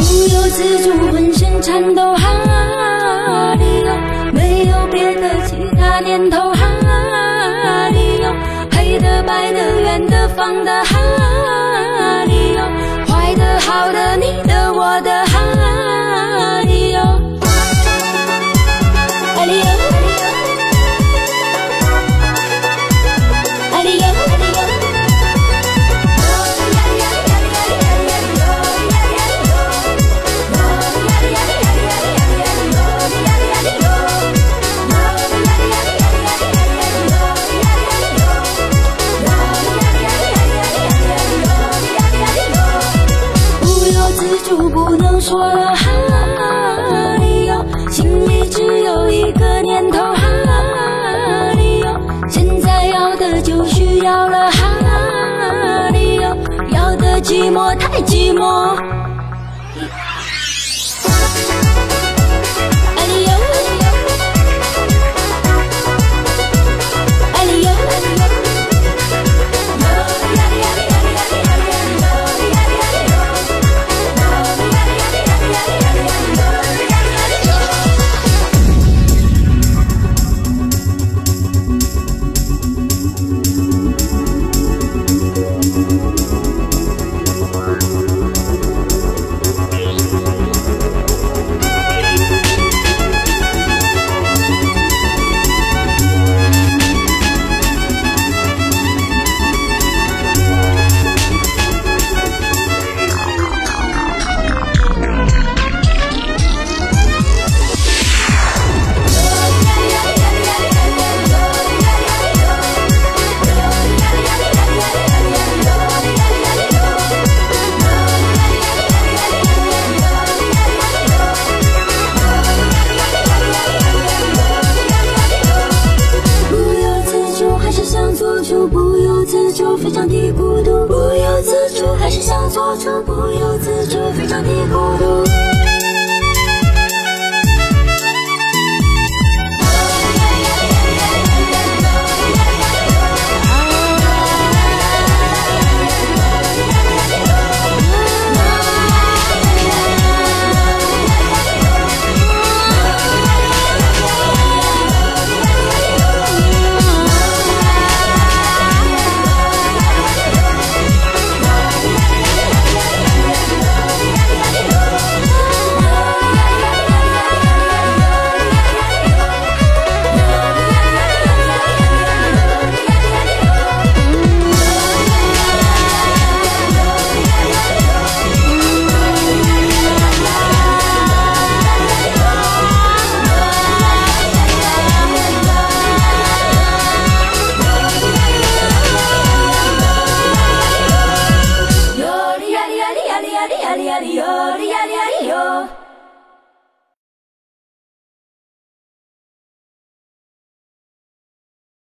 不由自主，浑身颤抖，哈他念头，哈利哟，黑的、白的、圆的、方的，哈。错了，哈里哟，心里只有一个念头，哈里哟，现在要的就需要了，哈里哟，要的寂寞太寂寞。就不由自主，非常的孤独。不由自主，还是想做主不由自主，非常的孤独。有